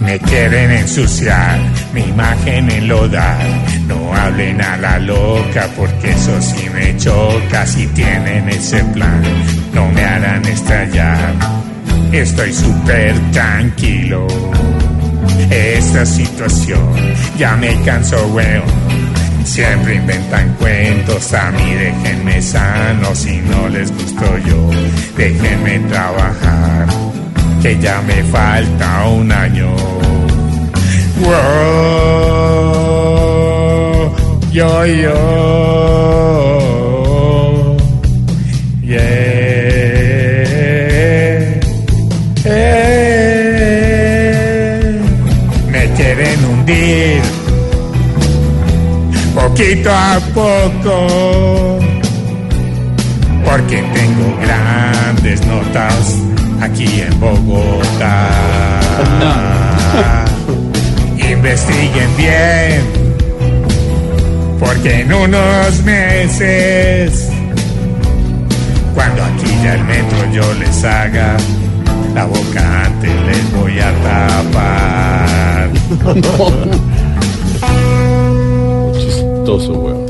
Me quieren ensuciar, mi imagen enlodar. No hablen a la loca porque eso sí me choca. Si tienen ese plan, no me harán estallar. Estoy súper tranquilo. Esta situación ya me canso, weón. Siempre inventan cuentos, a mí déjenme sano si no les gusto yo. Déjenme trabajar que ya me falta un año. Yo, yo, yeah, eh. me quieren hundir. Poquito a poco, porque tengo grandes notas aquí en Bogotá. Investiguen bien, porque en unos meses, cuando aquí ya el metro yo les haga, la boca antes les voy a tapar. Chistoso, weón.